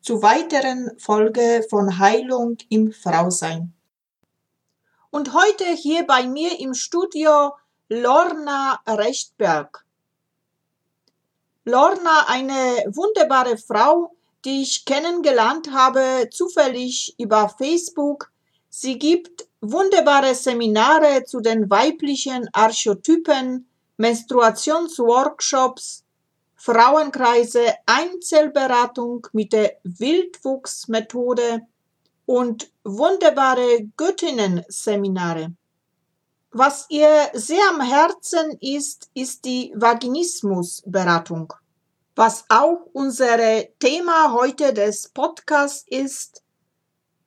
zu weiteren Folge von Heilung im Frausein. Und heute hier bei mir im Studio Lorna Rechtberg. Lorna, eine wunderbare Frau, die ich kennengelernt habe, zufällig über Facebook, Sie gibt wunderbare Seminare zu den weiblichen Archetypen, Menstruationsworkshops, Frauenkreise, Einzelberatung mit der Wildwuchsmethode und wunderbare Göttinnen-Seminare. Was ihr sehr am Herzen ist, ist die Vaginismusberatung. Was auch unser Thema heute des Podcasts ist,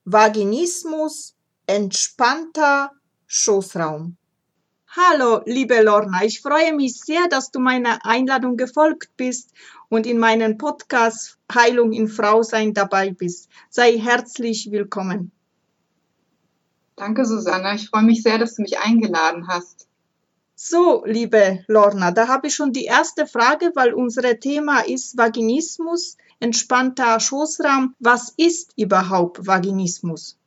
Vaginismus, entspannter Schoßraum. Hallo, liebe Lorna, ich freue mich sehr, dass du meiner Einladung gefolgt bist und in meinem Podcast Heilung in Frausein dabei bist. Sei herzlich willkommen. Danke, Susanna. Ich freue mich sehr, dass du mich eingeladen hast. So, liebe Lorna, da habe ich schon die erste Frage, weil unser Thema ist Vaginismus entspannter Schoßraum. Was ist überhaupt Vaginismus?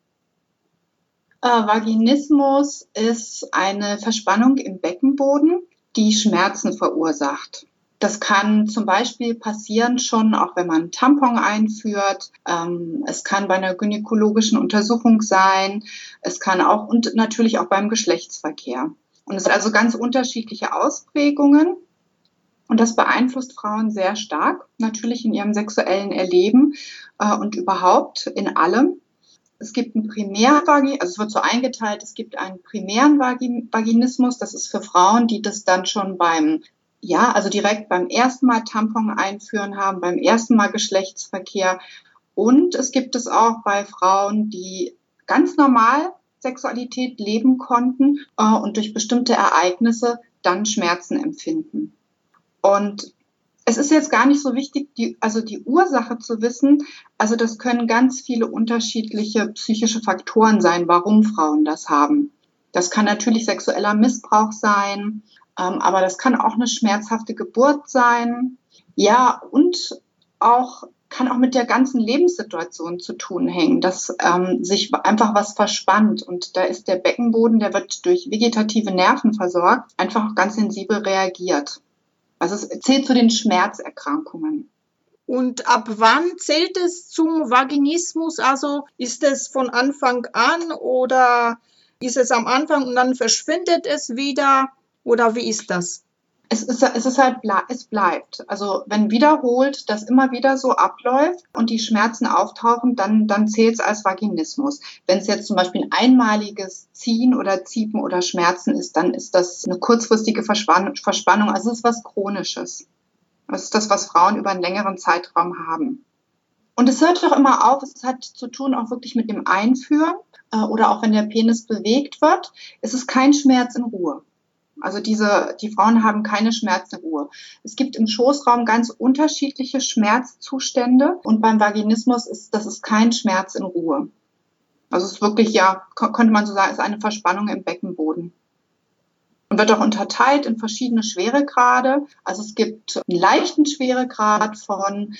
Äh, Vaginismus ist eine Verspannung im Beckenboden, die Schmerzen verursacht. Das kann zum Beispiel passieren schon, auch wenn man Tampon einführt. Ähm, es kann bei einer gynäkologischen Untersuchung sein. Es kann auch und natürlich auch beim Geschlechtsverkehr. Und es sind also ganz unterschiedliche Ausprägungen. Und das beeinflusst Frauen sehr stark, natürlich in ihrem sexuellen Erleben äh, und überhaupt in allem. Es gibt einen Primärvagin, also es wird so eingeteilt, es gibt einen primären Vaginismus, das ist für Frauen, die das dann schon beim, ja, also direkt beim ersten Mal Tampon einführen haben, beim ersten Mal Geschlechtsverkehr. Und es gibt es auch bei Frauen, die ganz normal Sexualität leben konnten äh, und durch bestimmte Ereignisse dann Schmerzen empfinden. Und es ist jetzt gar nicht so wichtig, die, also die Ursache zu wissen. Also das können ganz viele unterschiedliche psychische Faktoren sein, warum Frauen das haben. Das kann natürlich sexueller Missbrauch sein, ähm, aber das kann auch eine schmerzhafte Geburt sein. Ja, und auch kann auch mit der ganzen Lebenssituation zu tun hängen, dass ähm, sich einfach was verspannt und da ist der Beckenboden, der wird durch vegetative Nerven versorgt, einfach ganz sensibel reagiert. Also es zählt zu den Schmerzerkrankungen. Und ab wann zählt es zum Vaginismus? Also ist es von Anfang an oder ist es am Anfang und dann verschwindet es wieder? Oder wie ist das? Es ist, es ist halt, es bleibt. Also wenn wiederholt das immer wieder so abläuft und die Schmerzen auftauchen, dann, dann zählt es als Vaginismus. Wenn es jetzt zum Beispiel ein einmaliges Ziehen oder Ziepen oder Schmerzen ist, dann ist das eine kurzfristige Verspannung. Also es ist was Chronisches. Das ist das, was Frauen über einen längeren Zeitraum haben. Und es hört doch immer auf, es hat zu tun auch wirklich mit dem Einführen äh, oder auch wenn der Penis bewegt wird. Es ist kein Schmerz in Ruhe. Also diese, die Frauen haben keine Schmerzenruhe. Es gibt im Schoßraum ganz unterschiedliche Schmerzzustände und beim Vaginismus ist das ist kein Schmerz in Ruhe. Also es ist wirklich, ja, könnte man so sagen, ist eine Verspannung im Beckenboden. Und wird auch unterteilt in verschiedene Schweregrade. Also es gibt einen leichten Schweregrad von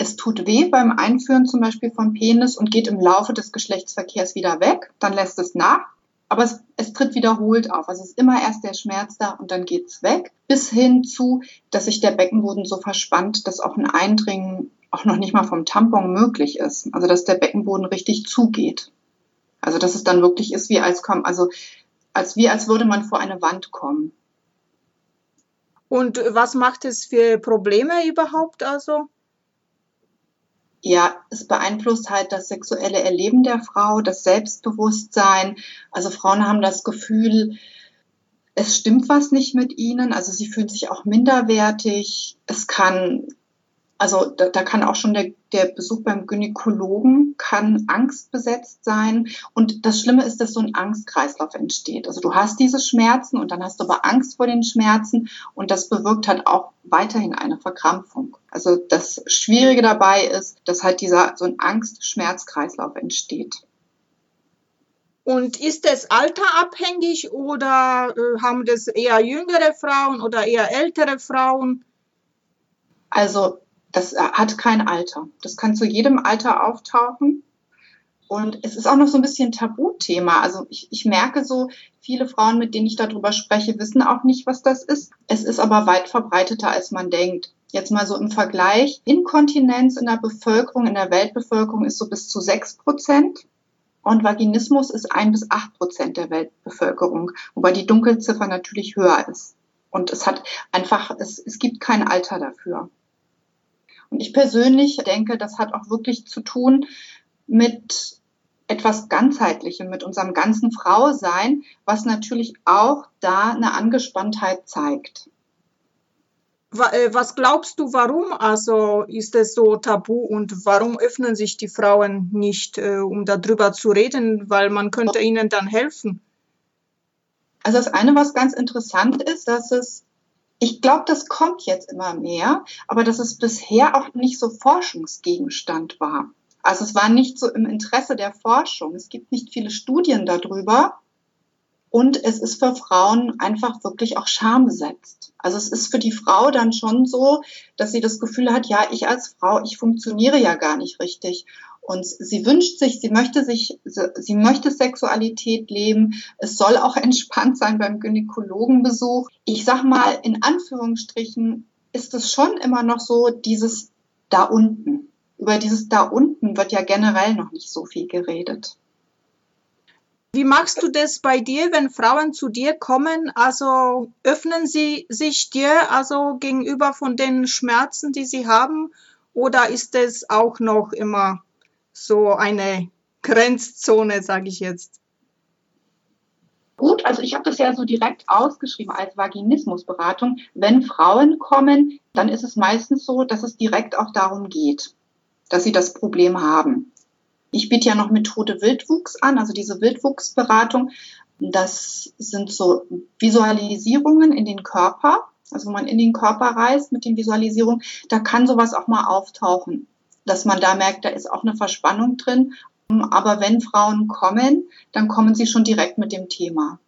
es tut weh beim Einführen zum Beispiel vom Penis und geht im Laufe des Geschlechtsverkehrs wieder weg. Dann lässt es nach. Aber es, es tritt wiederholt auf. Also es ist immer erst der Schmerz da und dann geht's weg, bis hin zu, dass sich der Beckenboden so verspannt, dass auch ein Eindringen auch noch nicht mal vom Tampon möglich ist. Also dass der Beckenboden richtig zugeht. Also dass es dann wirklich ist, wie als kommen, also als wie als würde man vor eine Wand kommen. Und was macht es für Probleme überhaupt also? Ja, es beeinflusst halt das sexuelle Erleben der Frau, das Selbstbewusstsein. Also Frauen haben das Gefühl, es stimmt was nicht mit ihnen. Also sie fühlen sich auch minderwertig. Es kann also da, da kann auch schon der, der Besuch beim Gynäkologen kann angstbesetzt sein. Und das Schlimme ist, dass so ein Angstkreislauf entsteht. Also du hast diese Schmerzen und dann hast du aber Angst vor den Schmerzen und das bewirkt halt auch weiterhin eine Verkrampfung. Also das Schwierige dabei ist, dass halt dieser so ein Angst-Schmerz-Kreislauf entsteht. Und ist es alterabhängig oder äh, haben das eher jüngere Frauen oder eher ältere Frauen? Also das hat kein Alter. Das kann zu jedem Alter auftauchen. Und es ist auch noch so ein bisschen Tabuthema. Also ich, ich merke so, viele Frauen, mit denen ich darüber spreche, wissen auch nicht, was das ist. Es ist aber weit verbreiteter, als man denkt. Jetzt mal so im Vergleich. Inkontinenz in der Bevölkerung, in der Weltbevölkerung ist so bis zu sechs Prozent. Und Vaginismus ist ein bis acht Prozent der Weltbevölkerung, wobei die Dunkelziffer natürlich höher ist. Und es hat einfach, es, es gibt kein Alter dafür. Und ich persönlich denke, das hat auch wirklich zu tun mit etwas Ganzheitlichem, mit unserem ganzen Frausein, was natürlich auch da eine Angespanntheit zeigt. Äh, was glaubst du, warum also ist es so tabu und warum öffnen sich die Frauen nicht, äh, um darüber zu reden, weil man könnte ihnen dann helfen? Also das eine, was ganz interessant ist, dass es ich glaube, das kommt jetzt immer mehr, aber dass es bisher auch nicht so Forschungsgegenstand war. Also es war nicht so im Interesse der Forschung. Es gibt nicht viele Studien darüber. Und es ist für Frauen einfach wirklich auch schambesetzt. Also es ist für die Frau dann schon so, dass sie das Gefühl hat, ja, ich als Frau, ich funktioniere ja gar nicht richtig. Und sie wünscht sich, sie möchte sich, sie möchte Sexualität leben. Es soll auch entspannt sein beim Gynäkologenbesuch. Ich sag mal, in Anführungsstrichen ist es schon immer noch so dieses da unten. Über dieses da unten wird ja generell noch nicht so viel geredet. Wie machst du das bei dir, wenn Frauen zu dir kommen? Also öffnen sie sich dir also gegenüber von den Schmerzen, die sie haben? Oder ist es auch noch immer so eine Grenzzone, sage ich jetzt. Gut, also ich habe das ja so direkt ausgeschrieben als Vaginismusberatung. Wenn Frauen kommen, dann ist es meistens so, dass es direkt auch darum geht, dass sie das Problem haben. Ich biete ja noch Methode Wildwuchs an, also diese Wildwuchsberatung. Das sind so Visualisierungen in den Körper, also wo man in den Körper reist mit den Visualisierungen. Da kann sowas auch mal auftauchen dass man da merkt, da ist auch eine Verspannung drin. Aber wenn Frauen kommen, dann kommen sie schon direkt mit dem Thema.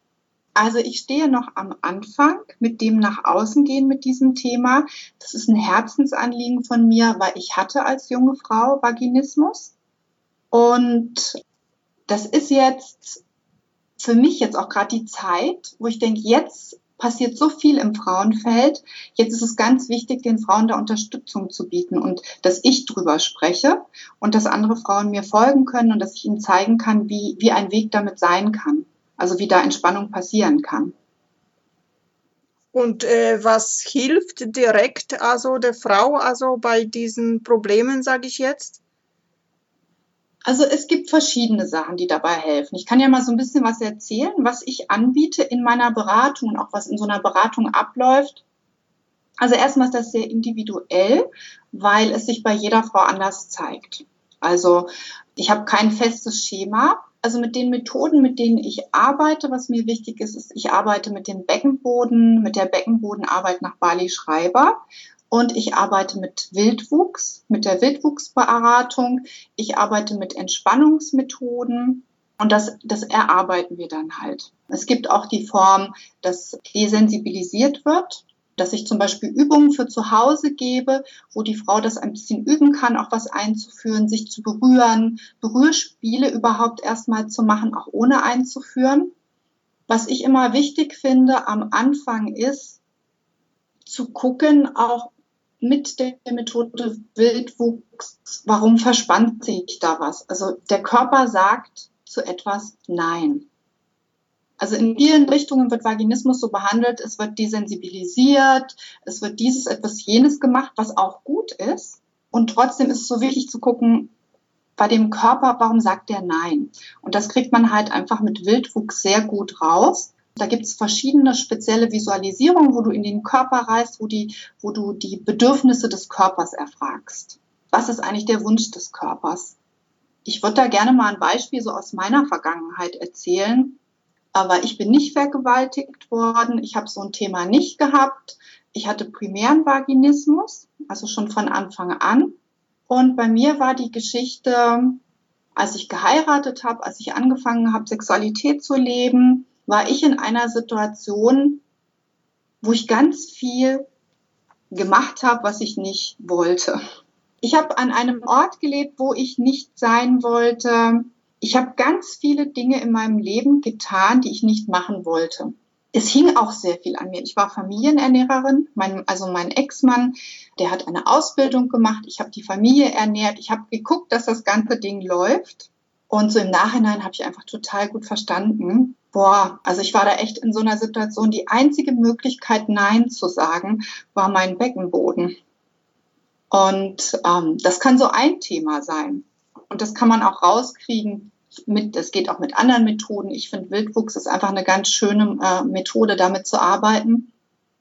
Also ich stehe noch am Anfang mit dem nach außen gehen mit diesem Thema. Das ist ein Herzensanliegen von mir, weil ich hatte als junge Frau Vaginismus. Und das ist jetzt für mich jetzt auch gerade die Zeit, wo ich denke, jetzt passiert so viel im Frauenfeld. Jetzt ist es ganz wichtig, den Frauen da Unterstützung zu bieten und dass ich drüber spreche und dass andere Frauen mir folgen können und dass ich ihnen zeigen kann, wie, wie ein Weg damit sein kann. Also wie da Entspannung passieren kann. Und äh, was hilft direkt also der Frau also bei diesen Problemen, sage ich jetzt? Also es gibt verschiedene Sachen, die dabei helfen. Ich kann ja mal so ein bisschen was erzählen, was ich anbiete in meiner Beratung und auch was in so einer Beratung abläuft. Also erstmal ist das sehr individuell, weil es sich bei jeder Frau anders zeigt. Also ich habe kein festes Schema. Also mit den Methoden, mit denen ich arbeite, was mir wichtig ist, ist, ich arbeite mit dem Beckenboden, mit der Beckenbodenarbeit nach Bali Schreiber. Und ich arbeite mit Wildwuchs, mit der Wildwuchsberatung. Ich arbeite mit Entspannungsmethoden. Und das, das erarbeiten wir dann halt. Es gibt auch die Form, dass desensibilisiert wird, dass ich zum Beispiel Übungen für zu Hause gebe, wo die Frau das ein bisschen üben kann, auch was einzuführen, sich zu berühren, Berührspiele überhaupt erstmal zu machen, auch ohne einzuführen. Was ich immer wichtig finde am Anfang ist, zu gucken, auch mit der Methode Wildwuchs, warum verspannt sich da was? Also der Körper sagt zu etwas Nein. Also in vielen Richtungen wird Vaginismus so behandelt, es wird desensibilisiert, es wird dieses, etwas, jenes gemacht, was auch gut ist. Und trotzdem ist es so wichtig zu gucken, bei dem Körper, warum sagt der Nein? Und das kriegt man halt einfach mit Wildwuchs sehr gut raus. Da gibt es verschiedene spezielle Visualisierungen, wo du in den Körper reist, wo, die, wo du die Bedürfnisse des Körpers erfragst. Was ist eigentlich der Wunsch des Körpers? Ich würde da gerne mal ein Beispiel so aus meiner Vergangenheit erzählen. Aber ich bin nicht vergewaltigt worden. Ich habe so ein Thema nicht gehabt. Ich hatte primären Vaginismus, also schon von Anfang an. Und bei mir war die Geschichte, als ich geheiratet habe, als ich angefangen habe, Sexualität zu leben, war ich in einer Situation, wo ich ganz viel gemacht habe, was ich nicht wollte. Ich habe an einem Ort gelebt, wo ich nicht sein wollte. Ich habe ganz viele Dinge in meinem Leben getan, die ich nicht machen wollte. Es hing auch sehr viel an mir. Ich war Familienernährerin, mein, also mein Ex-Mann, der hat eine Ausbildung gemacht. Ich habe die Familie ernährt. Ich habe geguckt, dass das ganze Ding läuft. Und so im Nachhinein habe ich einfach total gut verstanden, boah, also ich war da echt in so einer Situation, die einzige Möglichkeit, Nein zu sagen, war mein Beckenboden. Und ähm, das kann so ein Thema sein. Und das kann man auch rauskriegen. Mit, das geht auch mit anderen Methoden. Ich finde, Wildwuchs ist einfach eine ganz schöne äh, Methode, damit zu arbeiten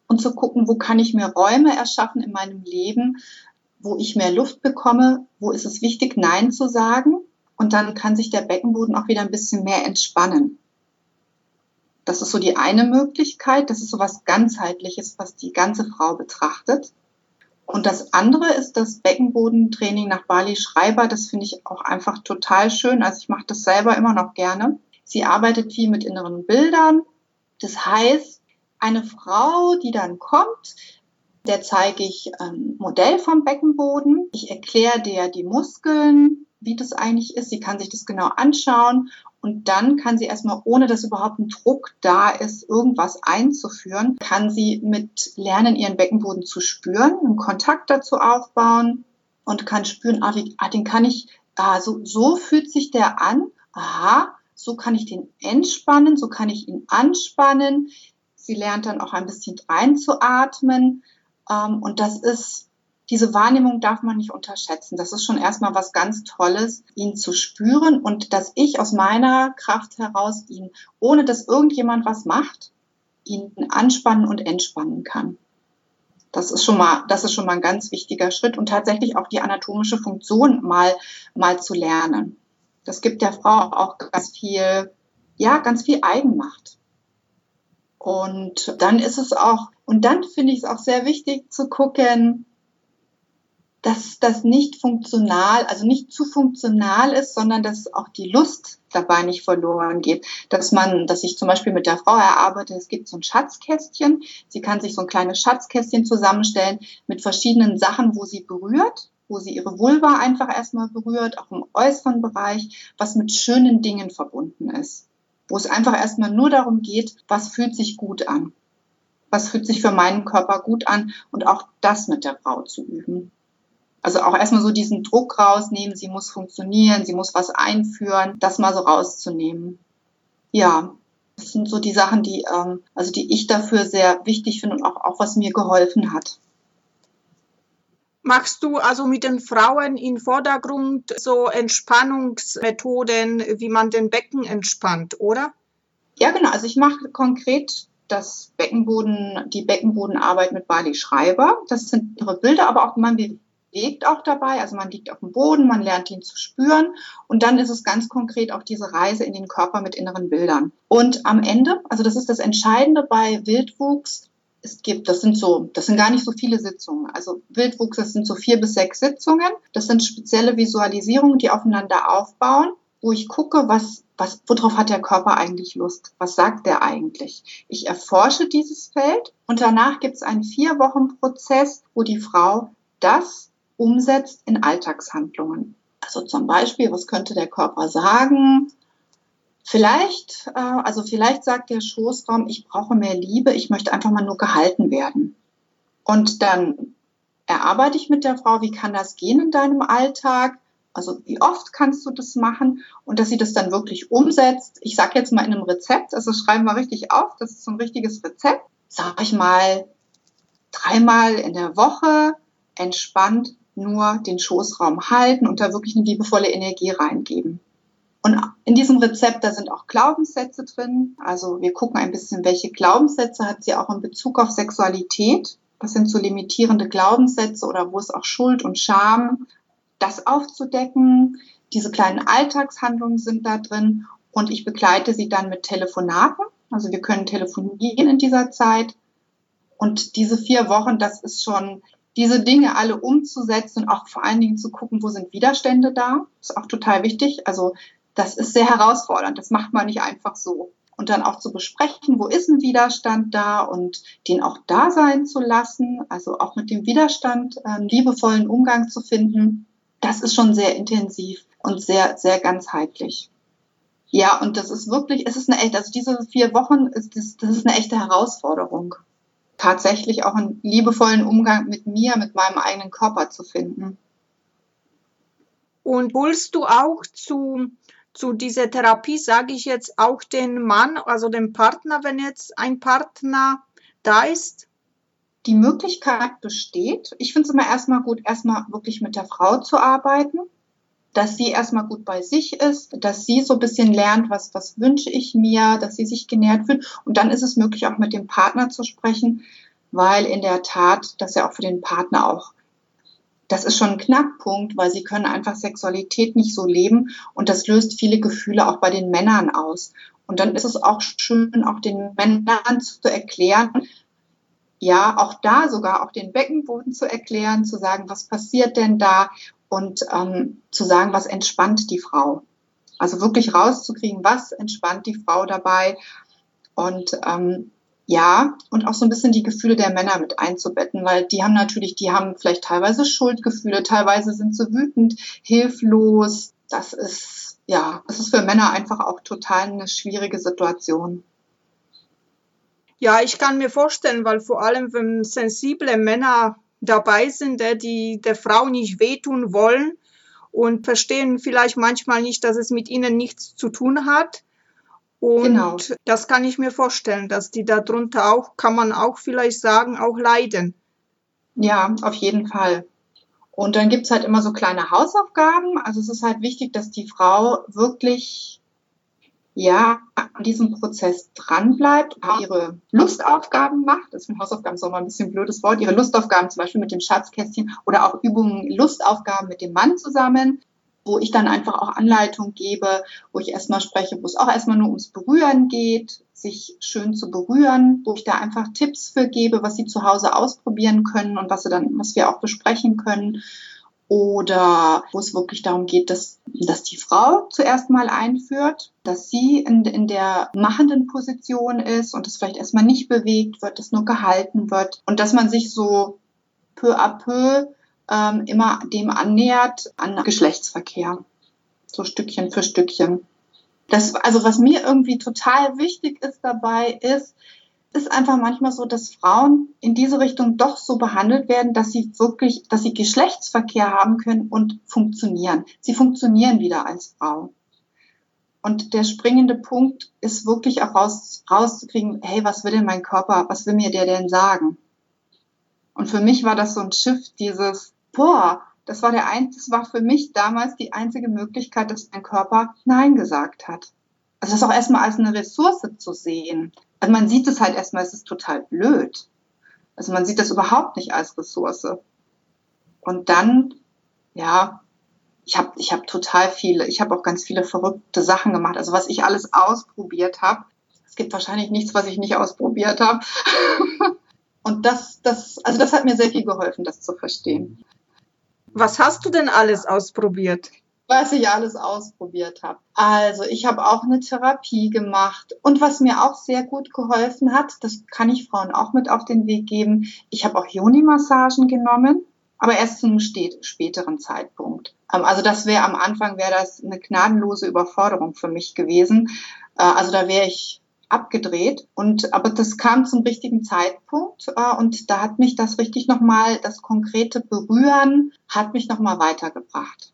und zu gucken, wo kann ich mir Räume erschaffen in meinem Leben, wo ich mehr Luft bekomme, wo ist es wichtig, Nein zu sagen und dann kann sich der Beckenboden auch wieder ein bisschen mehr entspannen. Das ist so die eine Möglichkeit. Das ist so was ganzheitliches, was die ganze Frau betrachtet. Und das andere ist das Beckenbodentraining nach Bali Schreiber. Das finde ich auch einfach total schön. Also ich mache das selber immer noch gerne. Sie arbeitet viel mit inneren Bildern. Das heißt, eine Frau, die dann kommt, der zeige ich ein Modell vom Beckenboden. Ich erkläre der die Muskeln, wie das eigentlich ist. Sie kann sich das genau anschauen und dann kann sie erstmal, ohne dass überhaupt ein Druck da ist, irgendwas einzuführen, kann sie mit Lernen ihren Beckenboden zu spüren, einen Kontakt dazu aufbauen und kann spüren, ah, wie, ah den kann ich, ah, so, so fühlt sich der an, aha, so kann ich den entspannen, so kann ich ihn anspannen. Sie lernt dann auch ein bisschen reinzuatmen. Ähm, und das ist diese Wahrnehmung darf man nicht unterschätzen. Das ist schon erstmal was ganz Tolles, ihn zu spüren und dass ich aus meiner Kraft heraus ihn, ohne dass irgendjemand was macht, ihn anspannen und entspannen kann. Das ist schon mal, das ist schon mal ein ganz wichtiger Schritt und tatsächlich auch die anatomische Funktion mal, mal zu lernen. Das gibt der Frau auch ganz viel, ja, ganz viel Eigenmacht. Und dann ist es auch, und dann finde ich es auch sehr wichtig zu gucken, dass das nicht funktional, also nicht zu funktional ist, sondern dass auch die Lust dabei nicht verloren geht. Dass man, dass ich zum Beispiel mit der Frau erarbeite, es gibt so ein Schatzkästchen. Sie kann sich so ein kleines Schatzkästchen zusammenstellen mit verschiedenen Sachen, wo sie berührt, wo sie ihre Vulva einfach erstmal berührt, auch im äußeren Bereich, was mit schönen Dingen verbunden ist. Wo es einfach erstmal nur darum geht, was fühlt sich gut an. Was fühlt sich für meinen Körper gut an und auch das mit der Frau zu üben. Also auch erstmal so diesen Druck rausnehmen, sie muss funktionieren, sie muss was einführen, das mal so rauszunehmen. Ja, das sind so die Sachen, die, ähm, also die ich dafür sehr wichtig finde und auch, auch was mir geholfen hat. Machst du also mit den Frauen im Vordergrund so Entspannungsmethoden, wie man den Becken entspannt, oder? Ja, genau. Also ich mache konkret das Beckenboden, die Beckenbodenarbeit mit Bali Schreiber. Das sind ihre Bilder, aber auch man bewegt auch dabei. Also man liegt auf dem Boden, man lernt ihn zu spüren. Und dann ist es ganz konkret auch diese Reise in den Körper mit inneren Bildern. Und am Ende, also das ist das Entscheidende bei Wildwuchs, es gibt, das sind so, das sind gar nicht so viele Sitzungen. Also Wildwuchs, das sind so vier bis sechs Sitzungen. Das sind spezielle Visualisierungen, die aufeinander aufbauen, wo ich gucke, was, was, worauf hat der Körper eigentlich Lust? Was sagt der eigentlich? Ich erforsche dieses Feld und danach gibt es einen vier Wochen Prozess, wo die Frau das umsetzt in Alltagshandlungen. Also zum Beispiel, was könnte der Körper sagen? Vielleicht, äh, also vielleicht sagt der Schoßraum, ich brauche mehr Liebe, ich möchte einfach mal nur gehalten werden. Und dann erarbeite ich mit der Frau, wie kann das gehen in deinem Alltag? Also wie oft kannst du das machen und dass sie das dann wirklich umsetzt. Ich sage jetzt mal in einem Rezept, also schreiben wir richtig auf, das ist so ein richtiges Rezept. Sag ich mal dreimal in der Woche entspannt nur den Schoßraum halten und da wirklich eine liebevolle Energie reingeben. Und in diesem Rezept, da sind auch Glaubenssätze drin. Also wir gucken ein bisschen, welche Glaubenssätze hat sie auch in Bezug auf Sexualität. Das sind so limitierende Glaubenssätze oder wo es auch Schuld und Scham, das aufzudecken. Diese kleinen Alltagshandlungen sind da drin und ich begleite sie dann mit Telefonaten. Also wir können telefonieren in dieser Zeit. Und diese vier Wochen, das ist schon diese Dinge alle umzusetzen und auch vor allen Dingen zu gucken, wo sind Widerstände da. Ist auch total wichtig. Also das ist sehr herausfordernd. Das macht man nicht einfach so. Und dann auch zu besprechen, wo ist ein Widerstand da und den auch da sein zu lassen, also auch mit dem Widerstand einen liebevollen Umgang zu finden, das ist schon sehr intensiv und sehr, sehr ganzheitlich. Ja, und das ist wirklich, es ist eine echte, also diese vier Wochen, das, das ist eine echte Herausforderung. Tatsächlich auch einen liebevollen Umgang mit mir, mit meinem eigenen Körper zu finden. Und holst du auch zu zu dieser Therapie sage ich jetzt auch den Mann, also den Partner, wenn jetzt ein Partner da ist? Die Möglichkeit besteht. Ich finde es immer erstmal gut, erstmal wirklich mit der Frau zu arbeiten, dass sie erstmal gut bei sich ist, dass sie so ein bisschen lernt, was, was wünsche ich mir, dass sie sich genährt fühlt. Und dann ist es möglich, auch mit dem Partner zu sprechen, weil in der Tat das ja auch für den Partner auch das ist schon ein Knackpunkt, weil sie können einfach Sexualität nicht so leben und das löst viele Gefühle auch bei den Männern aus. Und dann ist es auch schön, auch den Männern zu erklären, ja, auch da sogar auch den Beckenboden zu erklären, zu sagen, was passiert denn da und ähm, zu sagen, was entspannt die Frau. Also wirklich rauszukriegen, was entspannt die Frau dabei und ähm, ja, und auch so ein bisschen die Gefühle der Männer mit einzubetten, weil die haben natürlich, die haben vielleicht teilweise Schuldgefühle, teilweise sind sie wütend, hilflos. Das ist, ja, das ist für Männer einfach auch total eine schwierige Situation. Ja, ich kann mir vorstellen, weil vor allem, wenn sensible Männer dabei sind, die der Frau nicht wehtun wollen und verstehen vielleicht manchmal nicht, dass es mit ihnen nichts zu tun hat, und genau. das kann ich mir vorstellen, dass die darunter auch, kann man auch vielleicht sagen, auch leiden. Ja, auf jeden Fall. Und dann gibt's halt immer so kleine Hausaufgaben. Also es ist halt wichtig, dass die Frau wirklich ja an diesem Prozess dranbleibt, ihre Lustaufgaben macht. Das Hausaufgaben ist auch mal ein bisschen ein blödes Wort. Ihre Lustaufgaben zum Beispiel mit dem Schatzkästchen oder auch Übungen, Lustaufgaben mit dem Mann zusammen wo ich dann einfach auch Anleitung gebe, wo ich erstmal spreche, wo es auch erstmal nur ums Berühren geht, sich schön zu berühren, wo ich da einfach Tipps für gebe, was sie zu Hause ausprobieren können und was sie dann, was wir auch besprechen können. Oder wo es wirklich darum geht, dass, dass die Frau zuerst mal einführt, dass sie in, in der machenden Position ist und es vielleicht erstmal nicht bewegt wird, dass nur gehalten wird und dass man sich so peu à peu ähm, immer dem annähert an Geschlechtsverkehr. So Stückchen für Stückchen. Das, also was mir irgendwie total wichtig ist dabei, ist, ist einfach manchmal so, dass Frauen in diese Richtung doch so behandelt werden, dass sie wirklich, dass sie Geschlechtsverkehr haben können und funktionieren. Sie funktionieren wieder als Frau. Und der springende Punkt ist wirklich auch raus, rauszukriegen, hey, was will denn mein Körper, was will mir der denn sagen? Und für mich war das so ein Schiff, dieses, boah, das war der ein, das war für mich damals die einzige Möglichkeit, dass mein Körper Nein gesagt hat. Also das auch erstmal als eine Ressource zu sehen. Also man sieht es halt erstmal, es ist total blöd. Also man sieht das überhaupt nicht als Ressource. Und dann, ja, ich habe ich hab total viele, ich habe auch ganz viele verrückte Sachen gemacht. Also was ich alles ausprobiert habe. Es gibt wahrscheinlich nichts, was ich nicht ausprobiert habe. Und das, das, also das hat mir sehr viel geholfen, das zu verstehen. Was hast du denn alles ausprobiert? Was ich alles ausprobiert habe. Also ich habe auch eine Therapie gemacht und was mir auch sehr gut geholfen hat, das kann ich Frauen auch mit auf den Weg geben. Ich habe auch Joni-Massagen genommen. aber erst zu einem späteren Zeitpunkt. Ähm, also das wäre am Anfang wäre das eine gnadenlose Überforderung für mich gewesen. Äh, also da wäre ich abgedreht und aber das kam zum richtigen Zeitpunkt äh, und da hat mich das richtig nochmal das konkrete Berühren hat mich nochmal weitergebracht.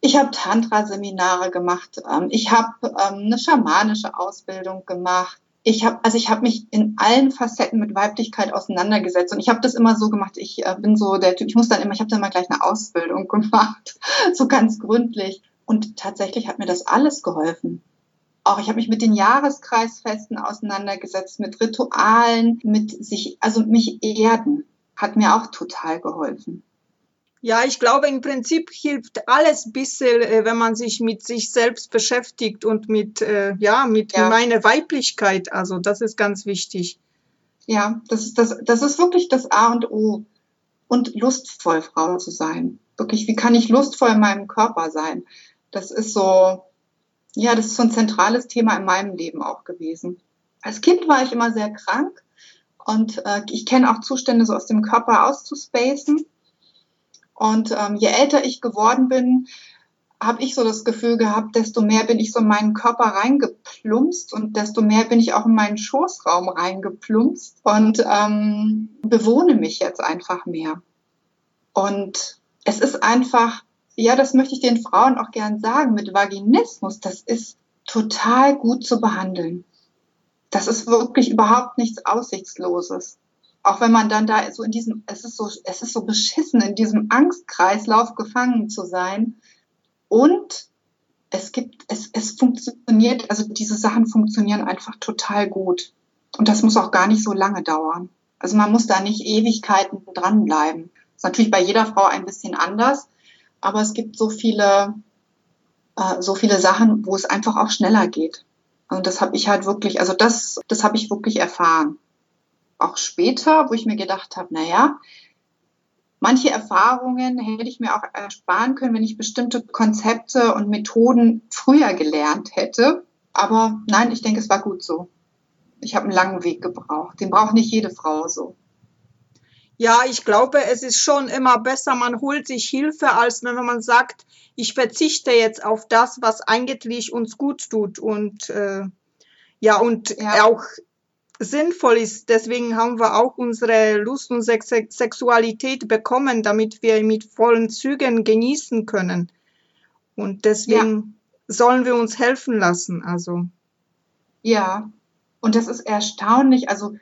Ich habe Tantra-Seminare gemacht, ähm, ich habe ähm, eine schamanische Ausbildung gemacht, ich habe also ich habe mich in allen Facetten mit Weiblichkeit auseinandergesetzt und ich habe das immer so gemacht. Ich äh, bin so der Typ. Ich muss dann immer, ich habe dann mal gleich eine Ausbildung gemacht, so ganz gründlich. Und tatsächlich hat mir das alles geholfen. Auch ich habe mich mit den Jahreskreisfesten auseinandergesetzt, mit Ritualen, mit sich, also mich erden, hat mir auch total geholfen. Ja, ich glaube, im Prinzip hilft alles ein bisschen, äh, wenn man sich mit sich selbst beschäftigt und mit, äh, ja, mit ja. meiner Weiblichkeit. Also, das ist ganz wichtig. Ja, das ist, das, das ist wirklich das A und O. Und lustvoll Frau zu sein. Wirklich, wie kann ich lustvoll in meinem Körper sein? Das ist so, ja, das ist so ein zentrales Thema in meinem Leben auch gewesen. Als Kind war ich immer sehr krank und äh, ich kenne auch Zustände, so aus dem Körper auszuspacen. Und ähm, je älter ich geworden bin, habe ich so das Gefühl gehabt, desto mehr bin ich so in meinen Körper reingeplumpst und desto mehr bin ich auch in meinen Schoßraum reingeplumpst und ähm, bewohne mich jetzt einfach mehr. Und es ist einfach, ja, das möchte ich den Frauen auch gern sagen, mit Vaginismus, das ist total gut zu behandeln. Das ist wirklich überhaupt nichts Aussichtsloses auch wenn man dann da so in diesem, es ist so, es ist so beschissen, in diesem Angstkreislauf gefangen zu sein. Und es gibt, es, es funktioniert, also diese Sachen funktionieren einfach total gut. Und das muss auch gar nicht so lange dauern. Also man muss da nicht Ewigkeiten dranbleiben. Ist natürlich bei jeder Frau ein bisschen anders, aber es gibt so viele, äh, so viele Sachen, wo es einfach auch schneller geht. Und das habe ich halt wirklich, also das, das habe ich wirklich erfahren auch später, wo ich mir gedacht habe, naja, manche Erfahrungen hätte ich mir auch ersparen können, wenn ich bestimmte Konzepte und Methoden früher gelernt hätte. Aber nein, ich denke, es war gut so. Ich habe einen langen Weg gebraucht. Den braucht nicht jede Frau so. Ja, ich glaube, es ist schon immer besser, man holt sich Hilfe, als wenn man sagt, ich verzichte jetzt auf das, was eigentlich uns gut tut. Und äh, ja, und ja. auch sinnvoll ist. Deswegen haben wir auch unsere Lust und Sex Sexualität bekommen, damit wir mit vollen Zügen genießen können. Und deswegen ja. sollen wir uns helfen lassen. Also. Ja, und das ist erstaunlich. Also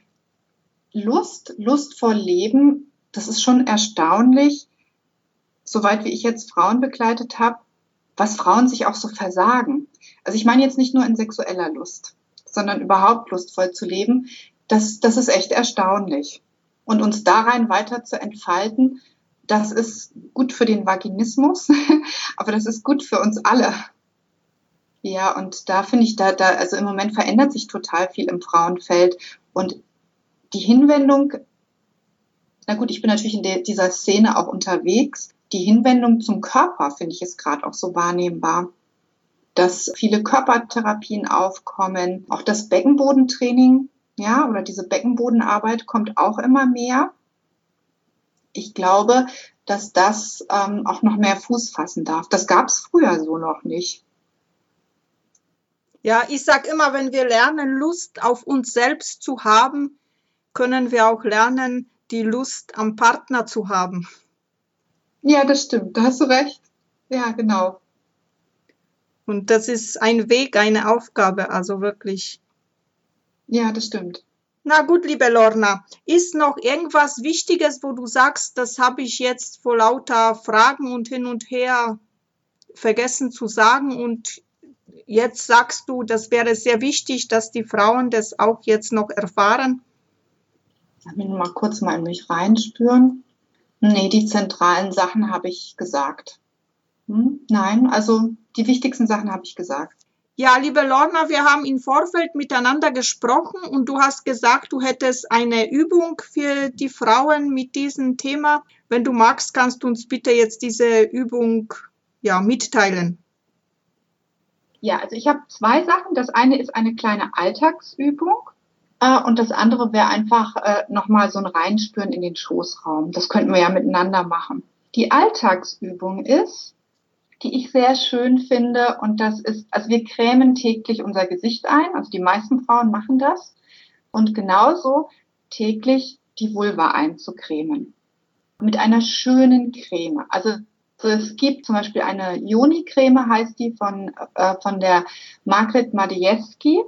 Lust, lustvoll leben, das ist schon erstaunlich, soweit wie ich jetzt Frauen begleitet habe, was Frauen sich auch so versagen. Also ich meine jetzt nicht nur in sexueller Lust sondern überhaupt lustvoll zu leben, das, das ist echt erstaunlich. Und uns da rein weiter zu entfalten, das ist gut für den Vaginismus, aber das ist gut für uns alle. Ja, und da finde ich, da, da, also im Moment verändert sich total viel im Frauenfeld und die Hinwendung, na gut, ich bin natürlich in der, dieser Szene auch unterwegs. Die Hinwendung zum Körper finde ich ist gerade auch so wahrnehmbar dass viele Körpertherapien aufkommen. Auch das Beckenbodentraining, ja, oder diese Beckenbodenarbeit kommt auch immer mehr. Ich glaube, dass das ähm, auch noch mehr Fuß fassen darf. Das gab es früher so noch nicht. Ja, ich sage immer, wenn wir lernen, Lust auf uns selbst zu haben, können wir auch lernen, die Lust am Partner zu haben. Ja, das stimmt. Da hast du recht. Ja, genau. Und das ist ein Weg, eine Aufgabe, also wirklich. Ja, das stimmt. Na gut, liebe Lorna, ist noch irgendwas Wichtiges, wo du sagst, das habe ich jetzt vor lauter Fragen und hin und her vergessen zu sagen und jetzt sagst du, das wäre sehr wichtig, dass die Frauen das auch jetzt noch erfahren? Lass mich mal kurz mal in mich reinspüren. Nee, die zentralen Sachen habe ich gesagt. Hm? Nein, also die wichtigsten Sachen habe ich gesagt. Ja, liebe Lorna, wir haben im Vorfeld miteinander gesprochen und du hast gesagt, du hättest eine Übung für die Frauen mit diesem Thema. Wenn du magst, kannst du uns bitte jetzt diese Übung ja, mitteilen. Ja, also ich habe zwei Sachen. Das eine ist eine kleine Alltagsübung. Äh, und das andere wäre einfach äh, nochmal so ein Reinspüren in den Schoßraum. Das könnten wir ja miteinander machen. Die Alltagsübung ist, die ich sehr schön finde, und das ist, also wir cremen täglich unser Gesicht ein, also die meisten Frauen machen das, und genauso täglich die Vulva einzucremen. Mit einer schönen Creme. Also es gibt zum Beispiel eine Joni-Creme, heißt die von, äh, von der Margret Madejewski.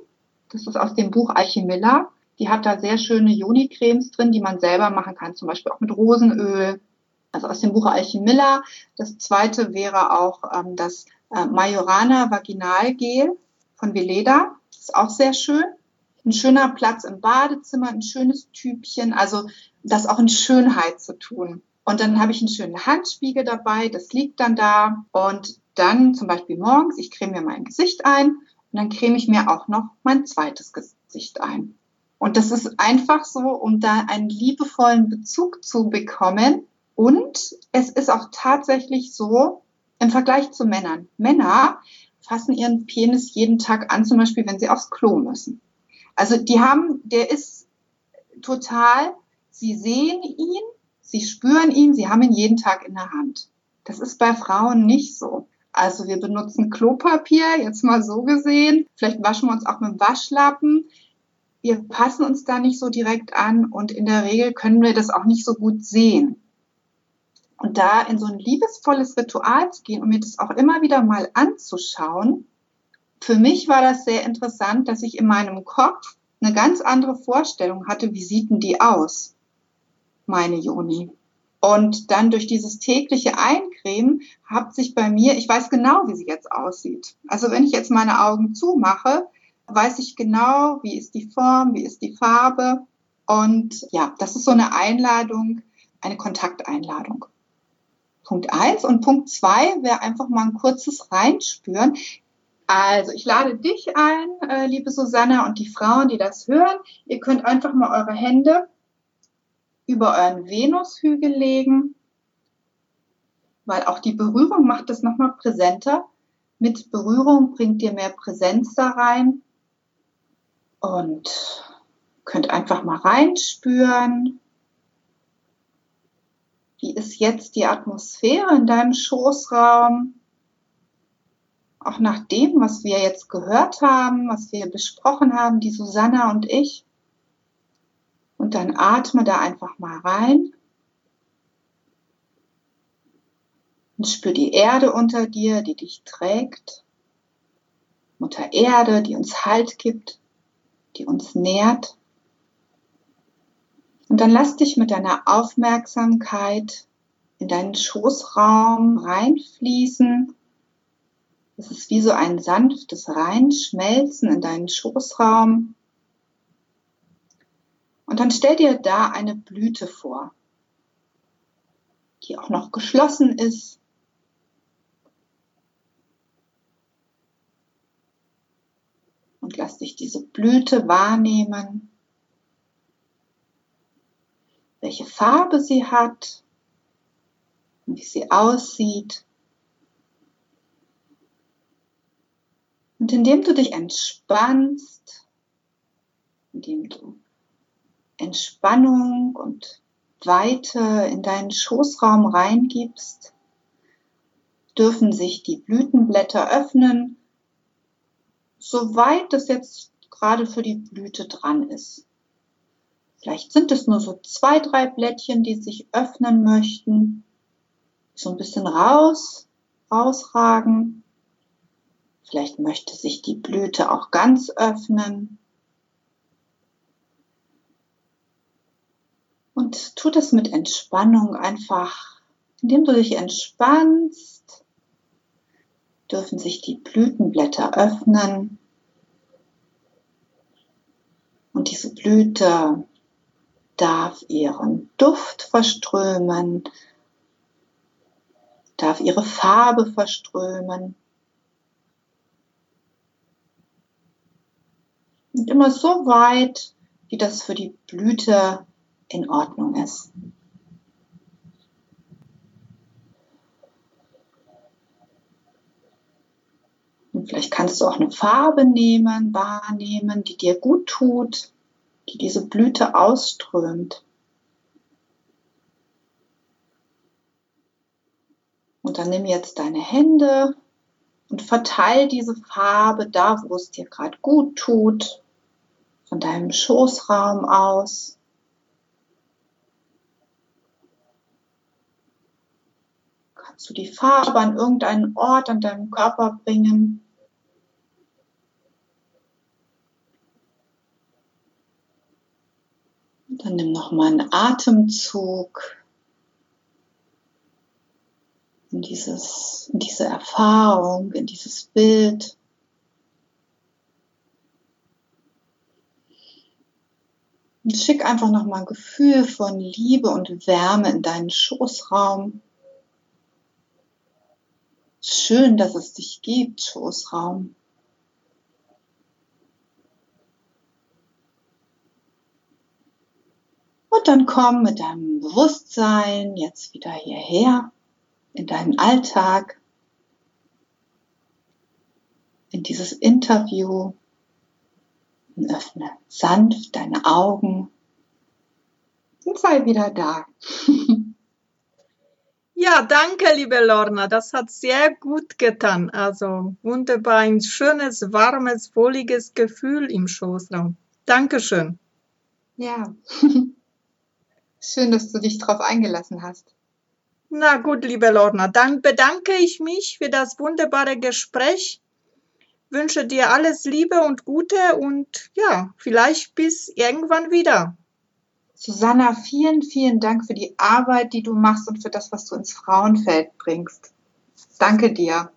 Das ist aus dem Buch Alchemilla. Die hat da sehr schöne Joni-Cremes drin, die man selber machen kann, zum Beispiel auch mit Rosenöl. Also aus dem Buch Alchemilla. Das zweite wäre auch ähm, das äh, Majorana Vaginalgel von Veleda. Das ist auch sehr schön. Ein schöner Platz im Badezimmer, ein schönes Typchen. Also das auch in Schönheit zu tun. Und dann habe ich einen schönen Handspiegel dabei, das liegt dann da. Und dann zum Beispiel morgens, ich creme mir mein Gesicht ein und dann creme ich mir auch noch mein zweites Gesicht ein. Und das ist einfach so, um da einen liebevollen Bezug zu bekommen. Und es ist auch tatsächlich so im Vergleich zu Männern. Männer fassen ihren Penis jeden Tag an, zum Beispiel, wenn sie aufs Klo müssen. Also die haben, der ist total, sie sehen ihn, Sie spüren ihn, sie haben ihn jeden Tag in der Hand. Das ist bei Frauen nicht so. Also wir benutzen Klopapier, jetzt mal so gesehen. Vielleicht waschen wir uns auch mit dem Waschlappen. Wir passen uns da nicht so direkt an und in der Regel können wir das auch nicht so gut sehen. Und da in so ein liebesvolles Ritual zu gehen und mir das auch immer wieder mal anzuschauen, für mich war das sehr interessant, dass ich in meinem Kopf eine ganz andere Vorstellung hatte, wie sieht denn die aus? meine Joni. Und dann durch dieses tägliche Eincremen hat sich bei mir, ich weiß genau, wie sie jetzt aussieht. Also wenn ich jetzt meine Augen zumache, weiß ich genau, wie ist die Form, wie ist die Farbe. Und ja, das ist so eine Einladung, eine Kontakteinladung. Punkt eins und Punkt zwei wäre einfach mal ein kurzes Reinspüren. Also ich lade dich ein, äh, liebe Susanna und die Frauen, die das hören. Ihr könnt einfach mal eure Hände über euren Venushügel legen, weil auch die Berührung macht es nochmal präsenter. Mit Berührung bringt ihr mehr Präsenz da rein und könnt einfach mal reinspüren. Wie ist jetzt die Atmosphäre in deinem Schoßraum? Auch nach dem, was wir jetzt gehört haben, was wir besprochen haben, die Susanna und ich. Und dann atme da einfach mal rein. Und spür die Erde unter dir, die dich trägt. Mutter Erde, die uns Halt gibt, die uns nährt. Und dann lass dich mit deiner Aufmerksamkeit in deinen Schoßraum reinfließen. Es ist wie so ein sanftes Reinschmelzen in deinen Schoßraum. Und dann stell dir da eine Blüte vor, die auch noch geschlossen ist. Und lass dich diese Blüte wahrnehmen, welche Farbe sie hat und wie sie aussieht. Und indem du dich entspannst, indem du Entspannung und Weite in deinen Schoßraum reingibst, dürfen sich die Blütenblätter öffnen, soweit es jetzt gerade für die Blüte dran ist. Vielleicht sind es nur so zwei, drei Blättchen, die sich öffnen möchten, so ein bisschen raus, rausragen. Vielleicht möchte sich die Blüte auch ganz öffnen. Und tu das mit Entspannung einfach, indem du dich entspannst, dürfen sich die Blütenblätter öffnen. Und diese Blüte darf ihren Duft verströmen, darf ihre Farbe verströmen. Und immer so weit, wie das für die Blüte in Ordnung ist. Und vielleicht kannst du auch eine Farbe nehmen, wahrnehmen, die dir gut tut, die diese Blüte ausströmt. Und dann nimm jetzt deine Hände und verteil diese Farbe da, wo es dir gerade gut tut, von deinem Schoßraum aus. Kannst du die Farbe an irgendeinen Ort an deinem Körper bringen. Dann nimm noch mal einen Atemzug in, dieses, in diese Erfahrung, in dieses Bild. Und schick einfach nochmal ein Gefühl von Liebe und Wärme in deinen Schoßraum. Schön, dass es dich gibt, Schoßraum. Und dann komm mit deinem Bewusstsein jetzt wieder hierher in deinen Alltag, in dieses Interview und öffne sanft deine Augen und sei wieder da. Ja, danke, liebe Lorna. Das hat sehr gut getan. Also wunderbar, ein schönes, warmes, wohliges Gefühl im Schoßraum. Dankeschön. Ja, schön, dass du dich darauf eingelassen hast. Na gut, liebe Lorna, dann bedanke ich mich für das wunderbare Gespräch, wünsche dir alles Liebe und Gute und ja, vielleicht bis irgendwann wieder. Susanna, vielen, vielen Dank für die Arbeit, die du machst und für das, was du ins Frauenfeld bringst. Danke dir.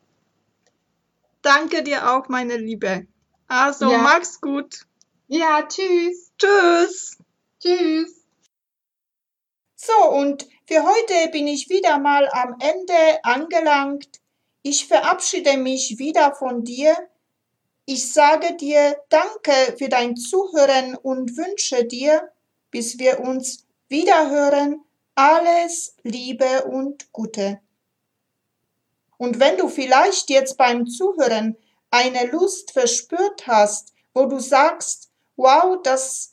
Danke dir auch, meine Liebe. Also, Ja. mach's gut. Ja, tschüss. Tschüss. Tschüss. So, und für heute bin ich wieder mal am Ende angelangt. Ich verabschiede mich wieder von dir. Ich sage dir Danke für dein Zuhören und wünsche dir, bis wir uns wiederhören, alles Liebe und Gute. Und wenn du vielleicht jetzt beim Zuhören eine Lust verspürt hast, wo du sagst, wow, das